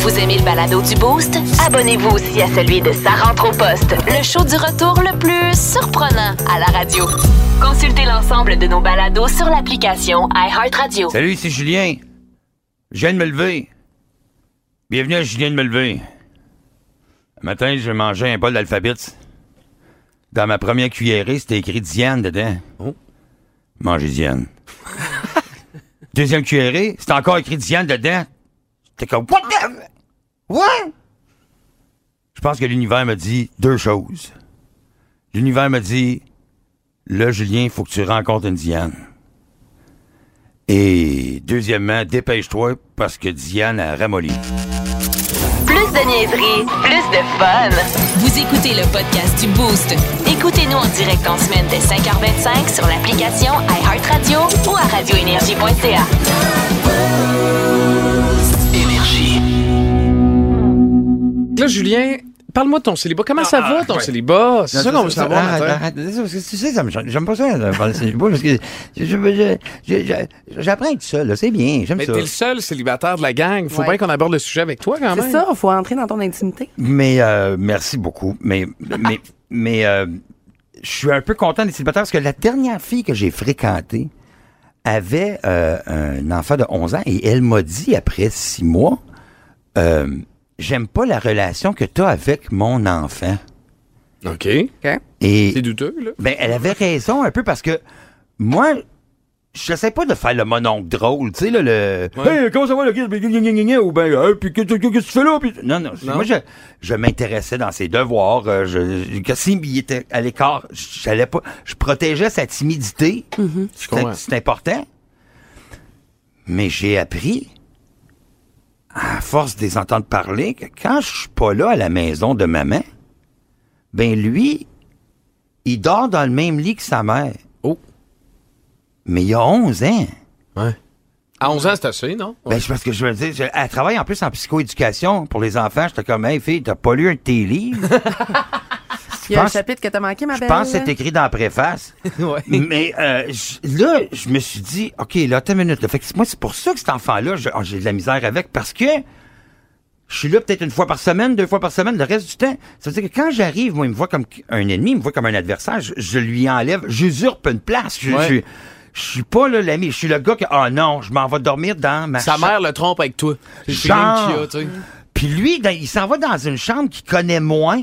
Vous aimez le balado du Boost? Abonnez-vous aussi à celui de Sa rentre au poste, le show du retour le plus surprenant à la radio. Consultez l'ensemble de nos balados sur l'application iHeartRadio. Salut, ici Julien. Je viens de me lever. Bienvenue à Julien de me lever. Un matin, je mangeais un bol d'alphabet. Dans ma première cuillerée, c'était écrit Diane dedans. Oh. Mangez Diane. Deuxième cuillerée, c'était encore écrit Diane dedans. C'était comme, what the... What? Je pense que l'univers m'a dit deux choses. L'univers m'a dit, là, Julien, il faut que tu rencontres une Diane. Et deuxièmement, dépêche-toi parce que Diane a ramolli. Plus de niaiserie, plus de fun. Vous écoutez le podcast du Boost. Écoutez-nous en direct en semaine dès 5h25 sur l'application iHeartRadio ou à radioénergie.ca. Là, Julien, parle-moi de ton célibat. Comment ça va, ton célibat? C'est ça qu'on veut savoir. Arrête, tu sais, ça me- j'aime pas ça, de parler de célibat, parce que je- je- je- je- je- j'apprends à être seul, c'est bien, j'aime Mais ça. t'es le seul célibataire de la gang. Faut Ouais. bien qu'on aborde le sujet avec toi, quand même. C'est ça, il faut entrer dans ton intimité. Mais euh, merci beaucoup. Mais mais mais euh, je suis un peu content d'être célibataire parce que la dernière fille que j'ai fréquentée avait euh, un enfant de 11 ans et elle m'a dit après six mois, euh, j'aime pas la relation que tu as avec mon enfant. OK. Et C'est douteux, là. ben elle avait raison un peu parce que moi je sais pas de faire le mononcle drôle, tu sais, là, le. Ouais. Hey, comment ça va, le Ou ben, Hey, puis, qu'est-ce que tu fais là? Puis- non, non, Non. Moi, je, je m'intéressais dans ses devoirs. euh, je, que s'il était à l'écart, j'allais pas. Je protégeais sa timidité. C'est- comprends. C'est important. Mais j'ai appris, à force de les entendre parler, que quand je suis pas là à la maison de maman, ben lui, il dort dans le même lit que sa mère. Mais il y a 11 ans. Ouais. À 11 ans, c'est assez, non? Ben, c'est parce que je veux dire, je- elle travaille en plus en psychoéducation pour les enfants. J'étais comme, hey, fille, t'as pas lu un de tes livres? Il y a un pense- chapitre que t'as manqué, ma Je belle. pense que c'est écrit dans la préface. Ouais. Mais euh, je- là, je me suis dit, OK, là, attends une minute. Là. Fait que moi, c'est pour ça que cet enfant-là, je- oh, j'ai de la misère avec, parce que je suis là peut-être une fois par semaine, deux fois par semaine, le reste du temps. Ça veut dire que quand j'arrive, moi, il me voit comme un ennemi, il me voit comme un adversaire, je, je lui enlève, j'usurpe une place. Je, Ouais. je, je suis pas là l'ami, je suis le gars qui, ah non, je m'en vais dormir dans ma Sa chambre. mère le trompe avec toi. C'est le Genre. feeling qu'il y a, tu sais. Puis lui, dans- il s'en va dans une chambre qu'il connaît moins,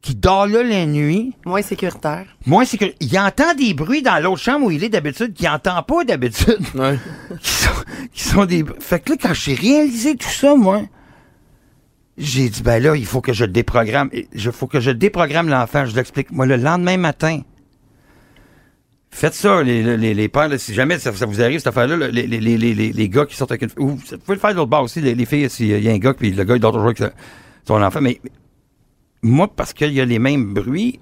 qui dort là la nuit. Moins sécuritaire. Moi, c'est que il entend des bruits dans l'autre chambre où il est d'habitude qu'il entend pas d'habitude. Ouais. qui, sont, qui sont des. Fait que là, quand j'ai réalisé tout ça, moi, j'ai dit ben là, il faut que je déprogramme. Il faut que je déprogramme l'enfant. Je l'explique. Moi, le lendemain matin. Faites ça, les, les, les pères, là, si jamais ça, vous arrive, cette affaire-là, là, les, les, les, les, gars qui sortent avec une Ou vous pouvez le faire de l'autre bord aussi, les, les filles, s'il y a un gars, puis le gars, il dort toujours avec son enfant. Mais moi, parce qu'il y a les mêmes bruits,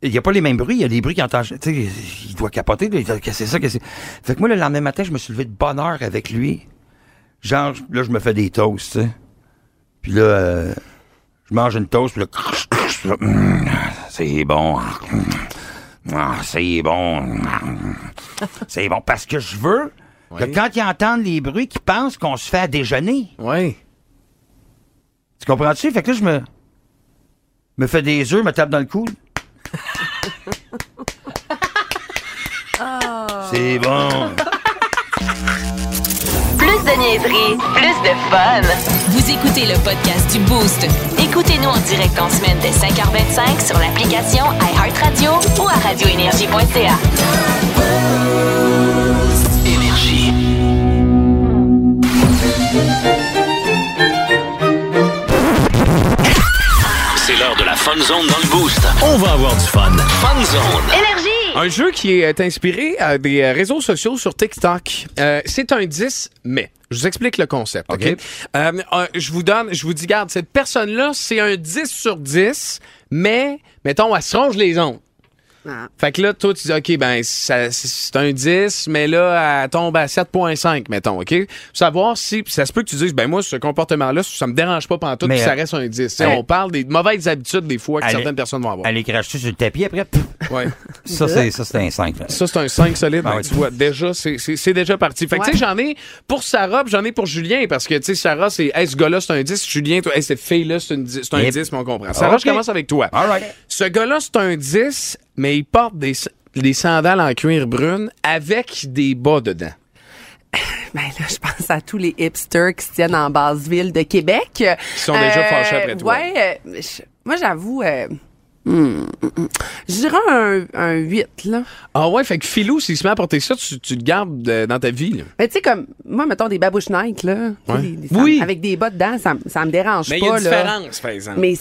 il n'y a pas les mêmes bruits, il y a des bruits qu'il entend. Tu sais, il doit capoter, c'est ça, que c'est? Fait que moi, le lendemain matin, je me suis levé de bonne heure avec lui. Genre, là, je me fais des toasts, tu sais. Puis là, euh, je mange une toast, puis là, c'est bon. Ah, c'est bon. C'est bon. Parce que je veux que Oui. quand ils entendent les bruits, qu'ils pensent qu'on se fait à déjeuner. Ouais. Tu comprends-tu? Fait que là, je me, me fais des œufs, me tape dans le coude. C'est bon. Plus de niaiserie, plus de fun. Vous écoutez le podcast du Boost. Écoutez-nous en direct en semaine dès 5h25 sur l'application iHeartRadio ou à radioénergie.ca. C'est l'heure de la Fun Zone dans le Boost. On va avoir du fun. Fun Zone. Un jeu qui est inspiré à des euh, réseaux sociaux sur TikTok. Euh, c'est un 10 mais. Je vous explique le concept, OK? OK? Euh, je vous donne, je vous dis, garde, cette personne-là, c'est un 10 sur 10, mais, mettons, elle se ronge les ongles. Ah. Fait que là, toi, tu dis, OK, ben, c'est un 10, mais là, elle tombe à 7,5, mettons, OK? Savoir si, puis ça se peut que tu dises, ben, moi, ce comportement-là, ça me dérange pas pendant tout, Mais, puis ça euh, reste un 10. Tu sais, elle- on parle des mauvaises habitudes, des fois, que Elle- certaines personnes vont avoir. Aller cracher sur le tapis après. pff, Ouais. Ça, c'est, ça, c'est un 5. là. Ça, c'est un 5 solide. Ah ben, tu vois, déjà, c'est- déjà parti. Fait que, tu sais, j'en ai pour Sarah, puis j'en ai pour Julien, parce que, tu sais, Sarah, c'est, hey, ce gars-là, c'est un 10. Julien, toi, hey, cette fille-là, c'est une dix- c'est un Yep. 10, mais on comprend. Sarah, Ok. je commence avec toi. All right. Ce gars-là, c'est un 10, mais il porte des, des sandales en cuir brune avec des bas dedans. Ben là, je pense à tous les hipsters qui se tiennent en basse ville de Québec. Qui sont déjà fâchés après toi. Ouais, euh, je- moi j'avoue, euh, hmm, hmm, hmm. je dirais un, un 8, là. Ah ouais, fait que Philou, s'il se met à porter ça, tu, tu le gardes euh, dans ta vie. là. Mais tu sais, comme, moi, mettons des babouches Nike, là. tu sais, Ouais. des- des Oui. Avec des bas dedans, ça, ça me dérange Mais il y pas, a une là. différence, par exemple. Mais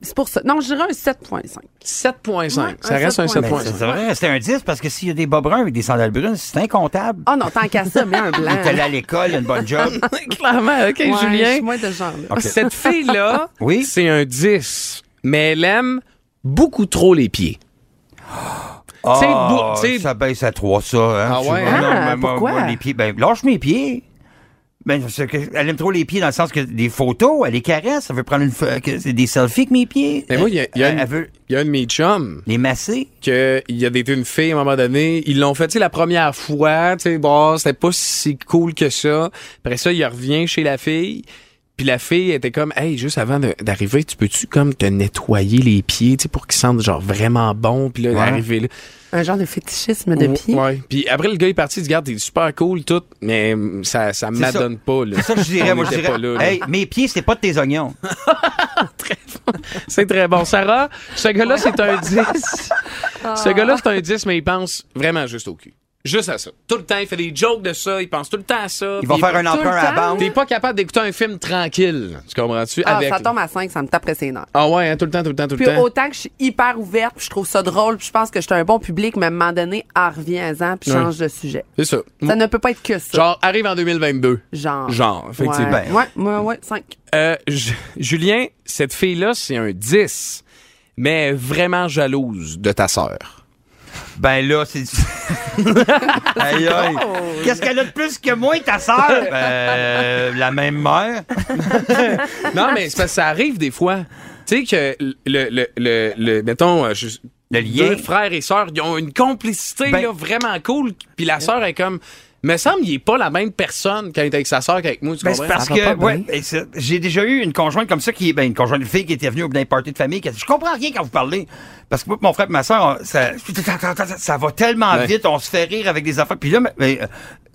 c'est- pour ça. Non, je dirais un 7.5. 7.5. Ouais, ça un reste un 7.5. Ben, 7.5. ça devrait rester un 10 parce que s'il y a des bas bruns avec des sandales brunes, c'est incontable. Oh non, tant qu'à ça, mais un blanc. Il est allé à l'école, il a une bonne job. Clairement, OK, Ouais, je Julien. suis moins de. OK. Cette fille-là, Oui? c'est un 10, mais elle aime beaucoup trop les pieds. Ah, sais- ça baisse à 3, ça. Hein, Ah ouais? vois, Ah, non, mais moi- pourquoi? moi, les pieds, ben, lâche mes pieds. Ben, elle aime trop les pieds dans le sens que des photos, elle les caresse, elle veut prendre une, des selfies avec mes pieds. Mais moi, il y a, il y a une- veut il y a un de mes chums les masser. qu'il y a été une fille à un moment donné. Ils l'ont fait, tu sais, la première fois, tu sais, bon, c'était pas si cool que ça. Après ça, il revient chez la fille. Puis la fille était comme, hey, juste avant d'arriver, tu peux-tu comme te nettoyer les pieds, tu sais, pour qu'ils sentent genre vraiment bon. Puis là, Ouais. d'arriver là. Un genre de fétichisme de pied. Ouais. Puis après, le gars est parti, il dit, regarde, t'es super cool, tout, mais ça, ça m'adonne pas, là. C'est ça que je dirais, moi, je dirais. pas là, là. hey, mes pieds, c'est pas de tes oignons. C'est très bon. Sarah, ce gars-là, c'est un 10. Ce gars-là, c'est un 10, mais il pense vraiment juste au cul. Juste à ça. Tout le temps, il fait des jokes de ça, il pense tout le temps à ça. Ils vont puis faire un emprunt à la banque. T'es pas capable d'écouter un film tranquille. Tu comprends-tu? Ah, Avec... ça tombe à 5, ça me tape ses nerfs. Ah ouais, hein, tout le temps, tout le temps, tout le Puis temps. autant que je suis hyper ouverte, puis je trouve ça drôle, puis je pense que je suis un bon public, mais à un moment donné, en reviens-en, puis Ouais. change de sujet. C'est ça. Ça ne peut pas être que ça. Genre, arrive en 2022. Genre. Genre, effectivement. Ouais, ouais, ouais, ouais, 5. Euh, Ju- Julien, cette fille-là, c'est un 10, mais elle est vraiment jalouse de ta sœur. Ben là, c'est. aïe, aïe. Qu'est-ce qu'elle a de plus que moi, ta sœur? Euh, la même mère. Non, mais c'est parce que ça arrive des fois. Tu sais que le, le, le, le- mettons, euh, je- Le lien. deux frères et sœurs, ils ont une complicité Ben- là, vraiment cool. Puis la sœur est comme, me semble, il est pas la même personne quand il est avec sa sœur qu'avec moi. Tu Ben, comprends? parce que, ouais, j'ai déjà eu une conjointe comme ça qui est, ben, une conjointe de fille qui était venue au d'un party de famille qui a dit, je comprends rien quand vous parlez. Parce que moi, mon frère et ma soeur, ça, ça va tellement Ouais. vite, on se fait rire avec des affaires. Puis là, mais, mais,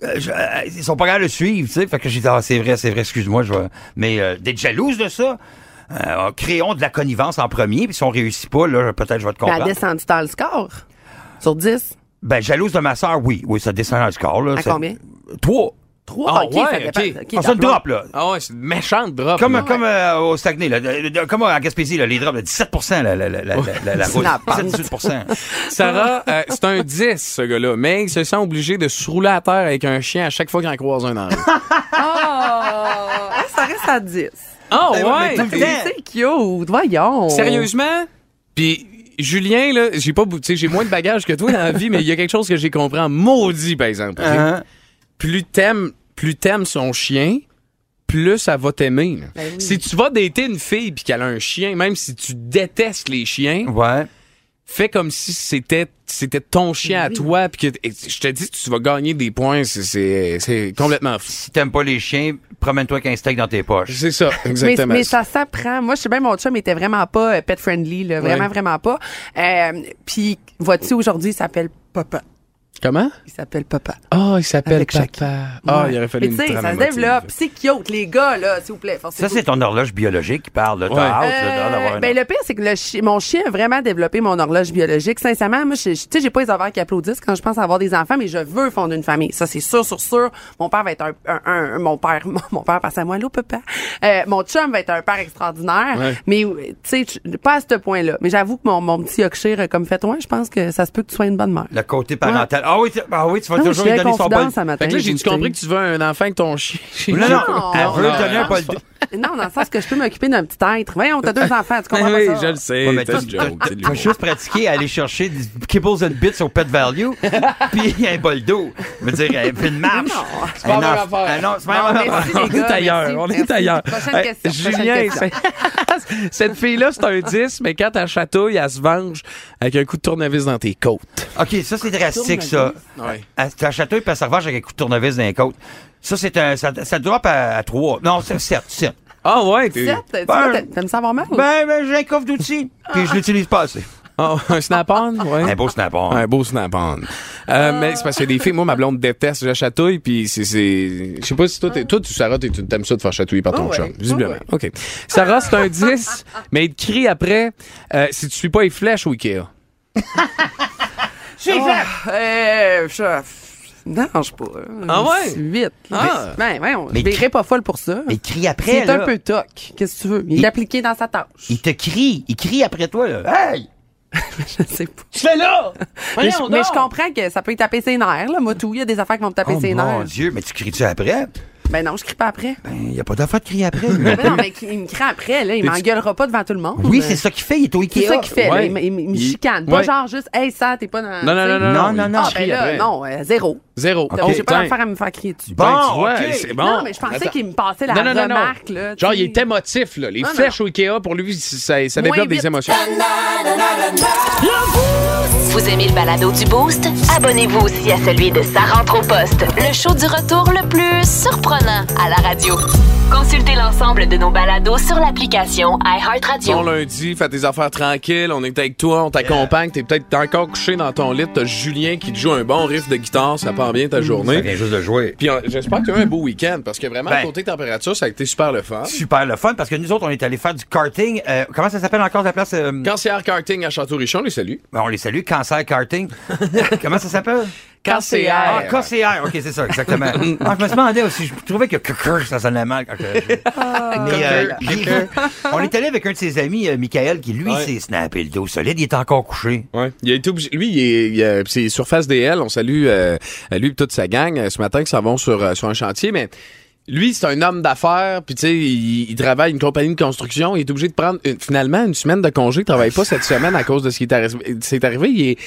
euh, je- euh, ils sont pas capables de le suivre, tu sais. Fait que j'ai dit, ah, c'est vrai, c'est vrai, excuse-moi, je vais, mais, euh, d'être jalouse de ça, euh, créons de la connivence en premier, puis si on réussit pas, là, peut-être je vais te Mais elle comprendre. descendu dans le score. Sur 10. Ben, jalouse de ma soeur, oui. Oui, ça descend dans le score, là. À Ça- combien? Trois. 3. Ah, OK, ouais, ça Ah, drop, là. Ah ouais, c'est une méchante drop. Comme, là. comme euh, au Saguenay, là, comme à Gaspésie, là, les drops de 17 la, la, la, la, la, la, la C'est route. la pente. 17-18% Sarah, euh, c'est un 10, ce gars-là, mais il se sent obligé de se rouler à terre avec un chien à chaque fois qu'il en croise un dans. Ah, ça reste à 10. Ah Ben ouais. C'est cute, voyons. Sérieusement? Puis Julien, là, j'ai pas, bou- tu sais, j'ai moins de bagages que toi dans la vie, mais il y a quelque chose que j'ai compris en maudit, par exemple. Uh-huh. Plus t'aimes, plus t'aimes son chien, plus ça va t'aimer. Ben oui. Si tu vas dater une fille puis qu'elle a un chien, même si tu détestes les chiens, Ouais. Fais comme si c'était c'était ton chien à toi puis que et je te dis tu vas gagner des points, c'est c'est c'est complètement fou. Si t'aimes pas les chiens, promène-toi qu'un steak dans tes poches. C'est ça, Mais, exactement. mais ça s'apprend. Moi, je sais bien, mon chum était vraiment pas euh, pet friendly, là, vraiment, Ouais. vraiment pas. Euh, Puis, vois-tu, aujourd'hui, il s'appelle Papa. Comment? Il s'appelle Papa. Ah, il s'appelle papa. Ah, Ouais. il aurait fallu Mais une tu sais, trame ça se développe. C'est cute, les gars, là, s'il vous plaît. Ça, c'est ton horloge biologique qui parle. T'as Ouais. Euh, d'avoir un... ben, le pire, c'est que le chi- mon chien a vraiment développé mon horloge biologique. Sincèrement, moi, tu sais, j'ai pas les ovaires qui applaudissent quand je pense avoir des enfants, mais je veux fonder une famille. Ça, c'est sûr, sûr, sûr. Mon père va être un, un, un- mon père, mon, mon père passe à moi, allô, papa. Euh, mon chum va être un père extraordinaire. Ouais. Mais, euh, tu sais, pas à ce point-là. Mais j'avoue que mon, mon petit Yorkshire, comme fait toi, je pense que ça se peut que tu sois une bonne mère. Le côté parental. Ah oui, tu- ah oui, tu vas Non, je toujours lui à donner son bol. Fait que là, j'ai-tu compris que tu veux un enfant avec ton chien? Non, non, Non, elle veut non, donner un non, bol. Non, dans le sens que je peux m'occuper d'un petit être. Voyons, t'as deux enfants, tu comprends oui, pas ça? je le sais. Ouais, toi, une joke, c'est t'as l'humour. juste pratiqué à aller chercher des kibbles and bits au Pet Value, puis un bol d'eau. Je veux dire, elle fait une marche. Non. C'est pas la même affaire. Ah non, c'est pas la même affaire. On est ailleurs, on est ailleurs. Prochaine question, Julien, c'est- cette fille-là, c'est un 10, mais quand elle chatouille, elle se venge avec un coup de tournevis dans tes côtes. OK, ça, c'est drastique, ça. Ouais. Elle- Tu chatouille puis elle se revanche avec un coup de tournevis dans les côtes. Ça, c'est un, ça, ça drop à, à 3. Non, c'est 7, 7. Ah ouais, t'es... Sept, Ben, T'aimes ça avoir mal? Ben, ben j'ai un coffre d'outils, puis je l'utilise pas assez. Ah, un snap-on, ouais. Un beau snap-on. Un beau snap-on. Euh, mais c'est parce que des filles, moi, ma blonde déteste, je la chatouille, puis c'est, c'est, je sais pas si toi, t'es- toi, tu, Sarah, t'es- tu t'aimes ça de faire chatouiller par ton Ah ouais. chum. Visiblement. Ah OK. Sarah, c'est un 10, mais il te crie après, euh, si tu suis pas les flèches au Ikea. C'est Oh, euh, je... Non, je sais pas. Ah ouais? 8. Ah. Ben, ouais, on, Mais je verrai pas folle pour ça. Mais il crie après, C'est un peu toc. Qu'est-ce que tu veux? Il est appliqué dans sa tâche. Il te crie. Il crie après toi, là. Hey! Je sais pas. Tu fais là! Mais je, mais je comprends que ça peut y taper ses nerfs, là. Moi, tout, il y a des affaires qui vont me taper Oh ses mon nerfs. Dieu, mais tu cries-tu après? Ben non, je crie pas après. Ben, il n'y a pas d'affaire de crier après. Mais non, mais il me crie après, là. Il m'engueulera pas devant tout le monde. oui, c'est ça qu'il fait. Il est au Ikea. C'est ça qu'il fait. Ouais. Il, me- il me- il me Il- chicane. Pas Ouais. genre juste, hey, ça, t'es pas dans. Non, non, non, non. Non, non, non. Ah, crie ben là, après. non, euh, zéro. Zéro. Donc, Ok, j'ai pas d'affaire à me faire crier dessus. Bon, Ben, tu vois, ok. c'est bon. Non, mais je pensais qu'il me passait la Non, non, non, remarque, là. Genre, il est émotif, là. Les Non, flèches au Ikea, pour lui, ça, ça développe des émotions. Vous aimez le balado du Boost? Abonnez-vous aussi à celui de Sa rentre au poste, le show du retour le plus surprenant à la radio. Consultez l'ensemble de nos balados sur l'application Bon iHeartRadio. lundi, fais tes affaires tranquilles, on est avec toi, on t'accompagne, t'es peut-être encore couché dans ton lit, t'as Julien qui te joue un bon riff de guitare, ça part bien ta Ça journée. vient juste de jouer. Puis euh, j'espère que tu as eu un beau week-end, parce que vraiment, Ben. côté température, ça a été super le fun. Super le fun parce que nous autres, on est allés faire du karting. Euh, comment ça s'appelle encore la place? euh, Cancer karting à Château-Richon, les salut. ben, on les salue. Cancer karting. comment ça s'appelle? KCR. Ah, KCR. OK, c'est ça, exactement. ah, je me demandais aussi. Je trouvais que ça sonnait mal. quand que je- Ah. Mais, euh, on est allé avec un de ses amis, euh, Michael, qui lui Ouais. s'est snappé le dos solide. Il est encore couché. Ouais. Il a été obligé. Lui, il est, il a- c'est Surface DL. On salue euh, lui et toute sa gang euh, ce matin qui s'en vont sur, euh, sur un chantier, mais. Lui, c'est un homme d'affaires, puis tu sais, il, il travaille une compagnie de construction. Il est obligé de prendre une- finalement une semaine de congé. Il travaille pas cette semaine à cause de ce qui est arrivé. C'est arrivé. Il est,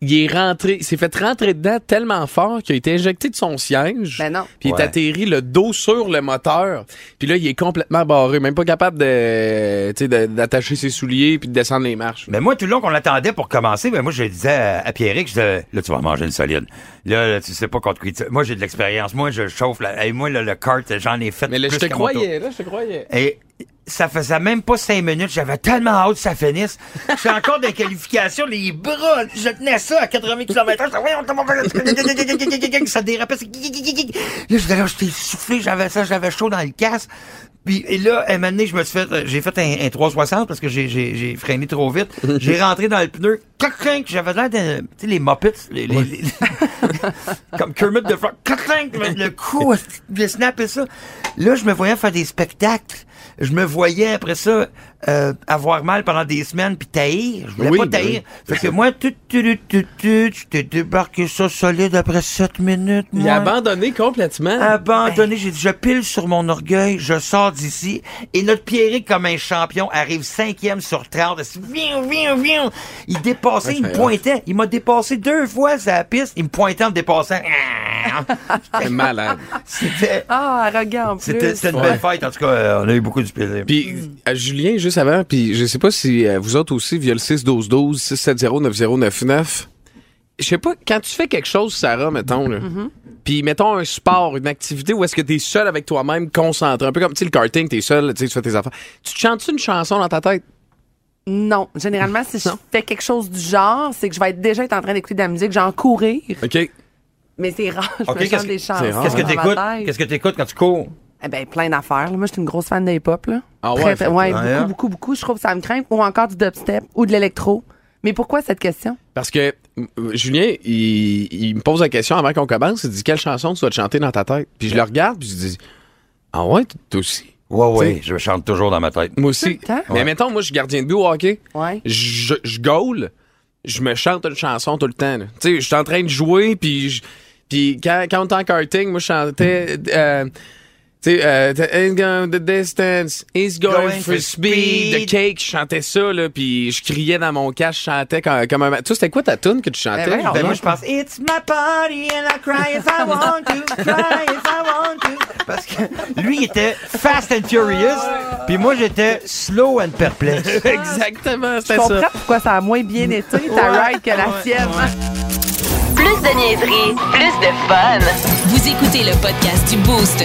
il est rentré, il s'est fait rentrer dedans tellement fort qu'il a été éjecté de son siège. Ben non. Puis il Ouais. est atterri le dos sur le moteur. Puis là, il est complètement barré, même pas capable de, tu sais, de- d'attacher ses souliers puis de descendre les marches. Mais moi, tout le long qu'on l'attendait pour commencer, ben moi, je disais à, à Pierrick, je disais, là, tu vas manger une solide. Là, là, tu sais pas contre qui tu... Moi, j'ai de l'expérience. Moi, je chauffe. Là, et moi, là, le kart, j'en ai fait Mais là, plus je te croyais, là, je te croyais. Et ça faisait même pas cinq minutes. J'avais tellement hâte que ça finisse. Je suis encore les qualifications, les bras. Je tenais ça à 80 km Ça dérapait. ça- Là, je là, j'étais soufflé. J'avais ça, j'avais chaud dans le casque. Puis et là, un moment donné, je me suis fait, j'ai fait un, un 360 parce que j'ai, freiné trop vite. J'ai rentré dans le pneu. J'avais l'air de, tu sais, les Muppets, les, les- les- comme Kermit de Frog. Le coup, je snappé ça. Là, je me voyais faire des spectacles. Je me voyais après ça euh, avoir mal pendant des semaines puis taillir. Je voulais Oui, pas ben taillir. oui. Fait que moi, tout, tout, tout, tout, tout, je t'ai débarqué ça solide après 7 minutes. Il a abandonné complètement. Abandonné, j'ai dit, je pile sur mon orgueil, je sors d'ici, et notre Pierrick, comme un champion, arrive cinquième sur 30. Viens, viens, viens! Il dépassait, il me pointait. Il m'a dépassé deux fois sur la piste. Il me pointait en me dépassant. C'est malade. C'était, Ah, arrogant en plus. c'était, c'était une belle fête. En tout cas, euh, on a eu beaucoup du plaisir. Puis à Julien, juste avant, puis je sais pas si euh, vous autres aussi, via le 6-12-12, 670-9099, je sais pas, quand tu fais quelque chose, Sarah, mettons, là, puis mettons un sport, une activité où est-ce que t'es seul avec toi-même, concentré, un peu comme, tu le karting, t'es seul, tu sais, tu fais tes affaires. Tu te chantes une chanson dans ta tête? Non. Généralement, si je fais quelque chose du genre, c'est que je vais être déjà être en train d'écouter de la musique, genre courir. OK? Mais c'est rare, je Ok, me qu'est-ce chante que- des chansons. Qu'est-ce que t'écoutes? Qu'est-ce que t'écoutes quand tu cours? Eh ben, plein d'affaires. là. Moi, je suis une grosse fan d'hip-hop, là. Ah ouais, Très, fait- très- ouais, ouais, beaucoup, beaucoup, beaucoup. Je trouve que ça me craint. Ou encore du dubstep ou de l'électro. Mais pourquoi cette question? Parce que euh, Julien, il, il me pose la question avant qu'on commence, il dit quelle chanson tu vas te chanter dans ta tête? Puis je le regarde, puis je dis Ah ouais, toi aussi. Ouais, ouais, je chante toujours dans ma tête. Moi aussi. Tout le temps? Mais mettons, moi, je suis gardien de but au hockey. Ouais. Je, je gaule, je me chante une chanson tout le temps. là. Tu sais, je suis en train de jouer, puis je- puis quand, quand on était en karting, moi, je chantais... euh, sais, euh, the ain't going the distance, he's going, Going for for speed, the cake, je chantais ça, là, puis je criais dans mon casque, je chantais comme, comme un... Toi, c'était quoi ta tune que tu chantais? Ben, voyons Ben, moi, je pense, It's my party and I cry if I want to, cry if I want to. Parce que lui, il était fast and furious, puis moi, j'étais slow and perplexe. Exactement, Je c'était comprends ça. pourquoi ça a moins bien été, ta Ouais, ride, que la ouais, sienne. Plus de niaiserie, plus de fun. Vous écoutez le podcast du Boost.